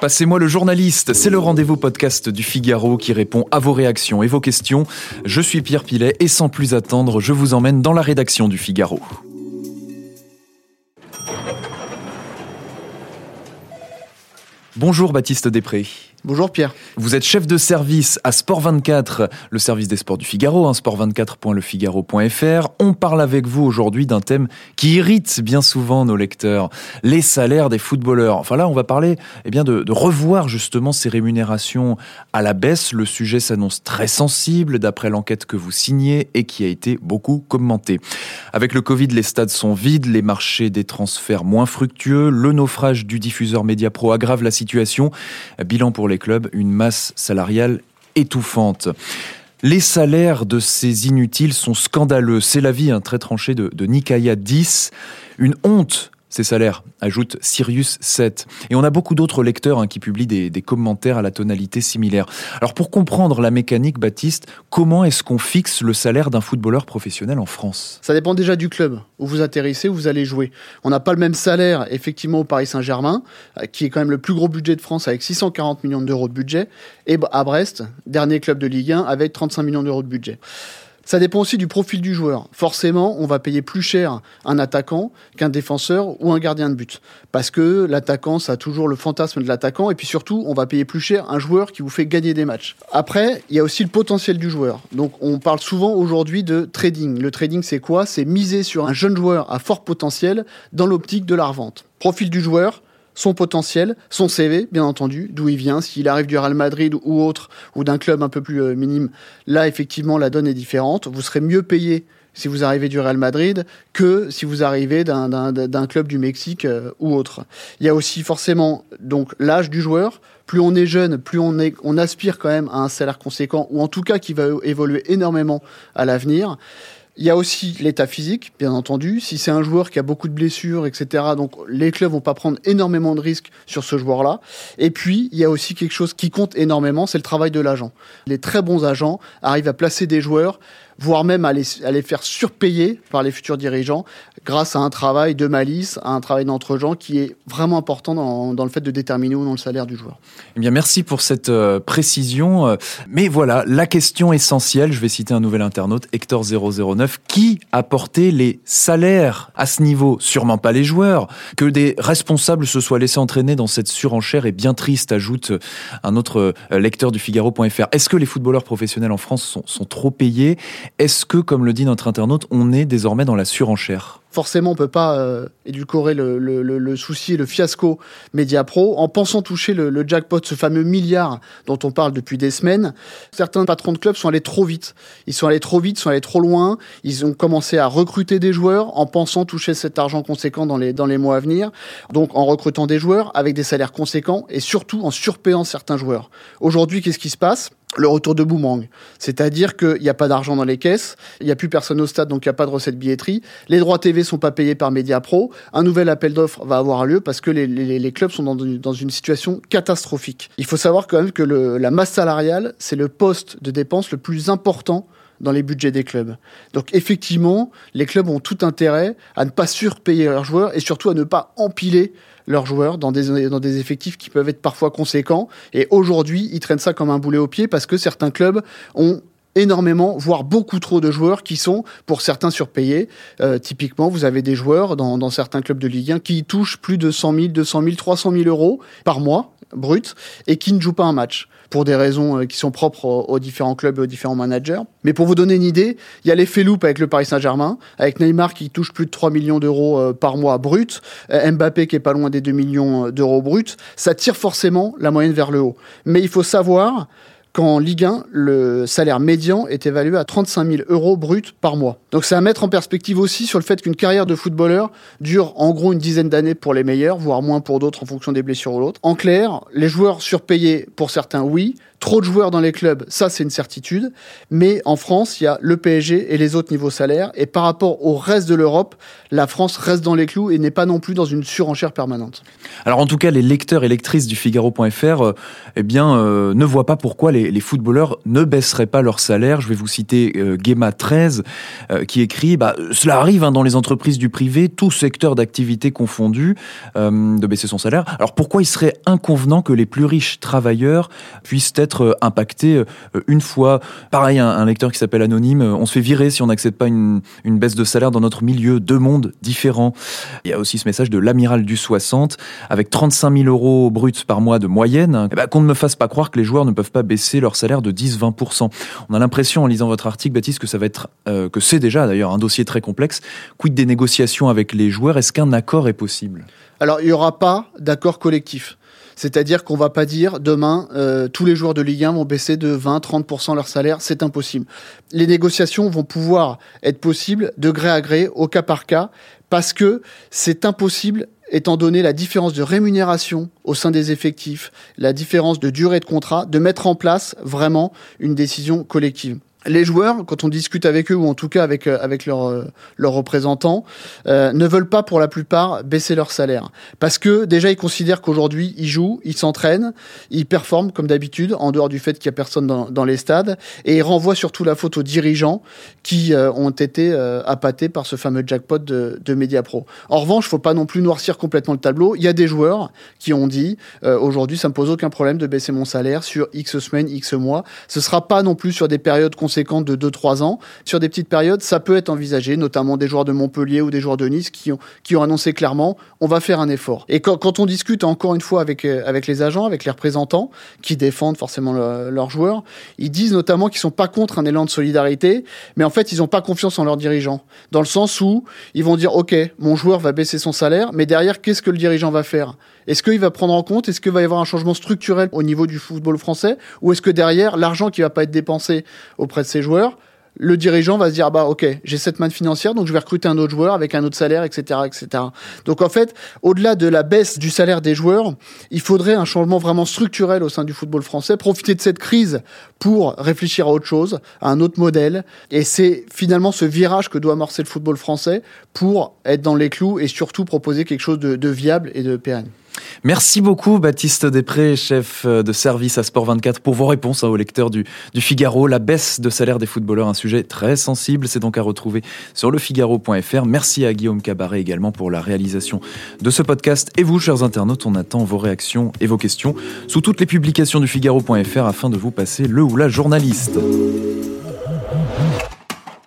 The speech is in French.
Passez-moi le journaliste, c'est le rendez-vous podcast du Figaro qui répond à vos réactions et vos questions. Je suis Pierre Pilet et sans plus attendre, je vous emmène dans la rédaction du Figaro. Bonjour Baptiste Després. Bonjour Pierre. Vous êtes chef de service à Sport 24, le service des sports du Figaro, hein, sport24.lefigaro.fr. On parle avec vous aujourd'hui d'un thème qui irrite bien souvent nos lecteurs, les salaires des footballeurs. Enfin là, on va parler eh bien, de, revoir justement ces rémunérations à la baisse. Le sujet s'annonce très sensible d'après l'enquête que vous signez et qui a été beaucoup commentée. Avec le Covid, les stades sont vides, les marchés des transferts moins fructueux, le naufrage du diffuseur Mediapro aggrave la situation. Bilan pour clubs, une masse salariale étouffante. Les salaires de ces inutiles sont scandaleux. C'est l'avis un très tranché de, de Nikaya 10. Une honte ces salaires, ajoute Sirius 7. Et on a beaucoup d'autres lecteurs hein, qui publient des, des, commentaires à la tonalité similaire. Alors pour comprendre la mécanique, Baptiste, comment est-ce qu'on fixe le salaire d'un footballeur professionnel en France? Ça dépend déjà du club où vous atterrissez, où vous allez jouer. On n'a pas le même salaire effectivement au Paris Saint-Germain, euh, qui est quand même le plus gros budget de France avec 640 millions d'euros de budget, et à Brest, dernier club de Ligue 1 avec 35 millions d'euros de budget. Ça dépend aussi du profil du joueur. Forcément, on va payer plus cher un attaquant qu'un défenseur ou un gardien de but. Parce que l'attaquant, ça a toujours le fantasme de l'attaquant. Et puis surtout, on va payer plus cher un joueur qui vous fait gagner des matchs. Après, il y a aussi le potentiel du joueur. Donc, on parle souvent aujourd'hui de trading. Le trading, c'est quoi? C'est miser sur un jeune joueur à fort potentiel dans l'optique de la revente. Profil du joueur, son potentiel, son CV, bien entendu, d'où il vient, s'il arrive du Real Madrid ou autre, ou d'un club un peu plus euh, minime, là, effectivement, la donne est différente. Vous serez mieux payé si vous arrivez du Real Madrid que si vous arrivez d'un club du Mexique euh, ou autre. Il y a aussi forcément donc l'âge du joueur. Plus on est jeune, plus on, aspire quand même à un salaire conséquent, ou en tout cas qui va évoluer énormément à l'avenir. Il y a aussi l'état physique, bien entendu. Si c'est un joueur qui a beaucoup de blessures, etc., donc les clubs vont pas prendre énormément de risques sur ce joueur-là. Et puis, il y a aussi quelque chose qui compte énormément, c'est le travail de l'agent. Les très bons agents arrivent à placer des joueurs voire même à les, faire surpayer par les futurs dirigeants grâce à un travail de malice, à un travail d'entre-gens qui est vraiment important dans, dans, le fait de déterminer ou non le salaire du joueur. Eh bien, merci pour cette euh, précision. Euh, mais voilà, la question essentielle, je vais citer un nouvel internaute, Hector009, qui a porté les salaires à ce niveau? Sûrement pas les joueurs. Que des responsables se soient laissés entraîner dans cette surenchère est bien triste, ajoute un autre euh, lecteur du Figaro.fr. Est-ce que les footballeurs professionnels en France sont, sont trop payés? Est-ce que, comme le dit notre internaute, on est désormais dans la surenchère? Forcément, on peut pas euh, édulcorer le, le, le, le, souci, le fiasco Mediapro en pensant toucher le, le, jackpot, ce fameux milliard dont on parle depuis des semaines. Certains patrons de clubs sont allés trop vite. Ils sont allés trop vite, sont allés trop loin. Ils ont commencé à recruter des joueurs en pensant toucher cet argent conséquent dans les, dans les mois à venir. Donc, en recrutant des joueurs avec des salaires conséquents et surtout en surpayant certains joueurs. Aujourd'hui, qu'est-ce qui se passe? Le retour de boomerang. C'est-à-dire qu'il n'y a pas d'argent dans les caisses, il n'y a plus personne au stade, donc il n'y a pas de recette billetterie. Les droits TV sont pas payés par Mediapro. Un nouvel appel d'offres va avoir lieu parce que les, clubs sont dans, une situation catastrophique. Il faut savoir quand même que la masse salariale, c'est le poste de dépense le plus important dans les budgets des clubs. Donc effectivement, les clubs ont tout intérêt à ne pas surpayer leurs joueurs et surtout à ne pas empiler leurs joueurs dans des effectifs qui peuvent être parfois conséquents. Et aujourd'hui, ils traînent ça comme un boulet au pied parce que certains clubs ont énormément, voire beaucoup trop de joueurs qui sont, pour certains, surpayés. Euh, typiquement, vous avez des joueurs dans, dans, certains clubs de Ligue 1 qui touchent plus de 100 000, 200 000, 300 000 euros par mois, brut, et qui ne jouent pas un match pour des raisons euh, qui sont propres aux différents clubs et aux différents managers. Mais pour vous donner une idée, il y a l'effet loop avec le Paris Saint-Germain, avec Neymar qui touche plus de 3 millions d'euros euh, par mois brut, Mbappé qui est pas loin des 2 millions d'euros bruts. Ça tire forcément la moyenne vers le haut. Mais il faut savoir qu'en Ligue 1, le salaire médian est évalué à 35 000 euros bruts par mois. Donc c'est à mettre en perspective aussi sur le fait qu'une carrière de footballeur dure en gros une dizaine d'années pour les meilleurs, voire moins pour d'autres en fonction des blessures ou l'autre. En clair, les joueurs surpayés pour certains, oui, Trop de joueurs dans les clubs, ça c'est une certitude. Mais en France, il y a le PSG et les autres niveaux salaires. Et par rapport au reste de l'Europe, la France reste dans les clous et n'est pas non plus dans une surenchère permanente. Alors en tout cas, les lecteurs et lectrices du Figaro.fr euh, eh bien, euh, ne voient pas pourquoi les, footballeurs ne baisseraient pas leur salaire. Je vais vous citer euh, 13 euh, qui écrit bah, Cela arrive hein, dans les entreprises du privé, tout secteur d'activité confondu, de baisser son salaire. Alors pourquoi il serait inconvenant que les plus riches travailleurs puissent être euh, impacté euh, une fois. Pareil, un, lecteur qui s'appelle Anonyme, euh, on se fait virer si on n'accepte pas une, baisse de salaire dans notre milieu, deux mondes différents. Il y a aussi ce message de l'amiral du 60, avec 35 000 euros bruts par mois de moyenne, eh ben, qu'on ne me fasse pas croire que les joueurs ne peuvent pas baisser leur salaire de 10-20%. On a l'impression en lisant votre article, Baptiste, que ça va être, que c'est déjà d'ailleurs un dossier très complexe. Quid des négociations avec les joueurs? Est-ce qu'un accord est possible? Alors, il n'y aura pas d'accord collectif. C'est-à-dire qu'on va pas dire demain euh, tous les joueurs de Ligue 1 vont baisser de 20-30% leur salaire, c'est impossible. Les négociations vont pouvoir être possibles de gré à gré, au cas par cas, parce que c'est impossible étant donné la différence de rémunération au sein des effectifs, la différence de durée de contrat, de mettre en place vraiment une décision collective les joueurs, quand on discute avec eux ou en tout cas avec euh, avec leurs euh, leurs représentants, euh, ne veulent pas pour la plupart baisser leur salaire parce que déjà ils considèrent qu'aujourd'hui ils jouent, ils s'entraînent, ils performent comme d'habitude en dehors du fait qu'il y a personne dans, dans les stades et ils renvoient surtout la faute aux dirigeants qui ont été appâtés par ce fameux jackpot de, de Mediapro. En revanche, faut pas non plus noircir complètement le tableau. Il y a des joueurs qui ont dit aujourd'hui ça me pose aucun problème de baisser mon salaire sur X semaines, X mois. Ce sera pas non plus sur des périodes de 2-3 ans. Sur des petites périodes, ça peut être envisagé, notamment des joueurs de Montpellier ou des joueurs de Nice qui ont, qui ont annoncé clairement on va faire un effort. Et quand, quand on discute encore une fois avec, euh, avec les agents, avec les représentants qui défendent forcément leurs joueurs, ils disent notamment qu'ils sont pas contre un élan de solidarité, mais en fait ils n'ont pas confiance en leurs dirigeants. Dans le sens où ils vont dire ok, mon joueur va baisser son salaire, mais derrière qu'est-ce que le dirigeant va faire? Est-ce qu'il va prendre en compte? Est-ce qu'il va y avoir un changement structurel au niveau du football français? Ou est-ce que derrière l'argent qui va pas être dépensé auprès de ses joueurs, le dirigeant va se dire ah bah ok j'ai cette manne financière donc je vais recruter un autre joueur avec un autre salaire etc etc donc en fait au-delà de la baisse du salaire des joueurs il faudrait un changement vraiment structurel au sein du football français profiter de cette crise pour réfléchir à autre chose à un autre modèle. Et c'est finalement ce virage que doit amorcer le football français pour être dans les clous et surtout proposer quelque chose de, de viable et de pérenne Merci beaucoup Baptiste Després, chef de service à Sport 24, pour vos réponses hein, aux lecteurs du, du, Figaro. La baisse de salaire des footballeurs, un sujet très sensible, c'est donc à retrouver sur lefigaro.fr. Merci à Guillaume Cabaret également pour la réalisation de ce podcast. Et vous, chers internautes, on attend vos réactions et vos questions sous toutes les publications du Figaro.fr afin de vous passer le ou la journaliste.